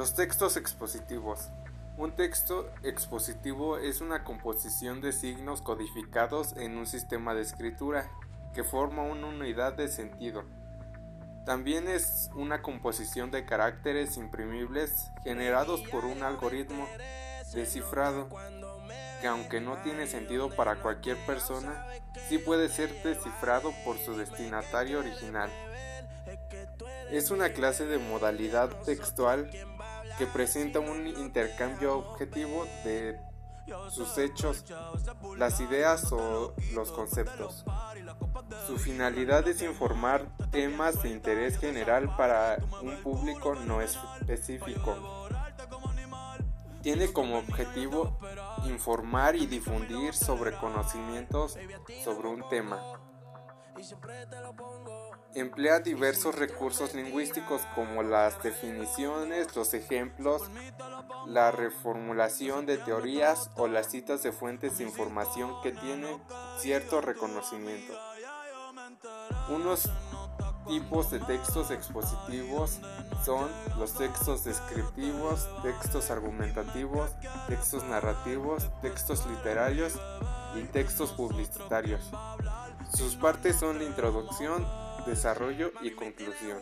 Los textos expositivos. Un texto expositivo es una composición de signos codificados en un sistema de escritura que forma una unidad de sentido. También es una composición de caracteres imprimibles generados por un algoritmo descifrado que aunque no tiene sentido para cualquier persona, sí puede ser descifrado por su destinatario original. Es una clase de modalidad textual que presenta un intercambio objetivo de sus hechos, las ideas o los conceptos. Su finalidad es informar temas de interés general para un público no específico. Tiene como objetivo informar y difundir sobre conocimientos sobre un tema. Emplea diversos recursos lingüísticos como las definiciones, los ejemplos, la reformulación de teorías o las citas de fuentes de información que tienen cierto reconocimiento. Unos tipos de textos expositivos son los textos descriptivos, textos argumentativos, textos narrativos, textos literarios y textos publicitarios. Sus partes son la introducción, desarrollo y conclusión.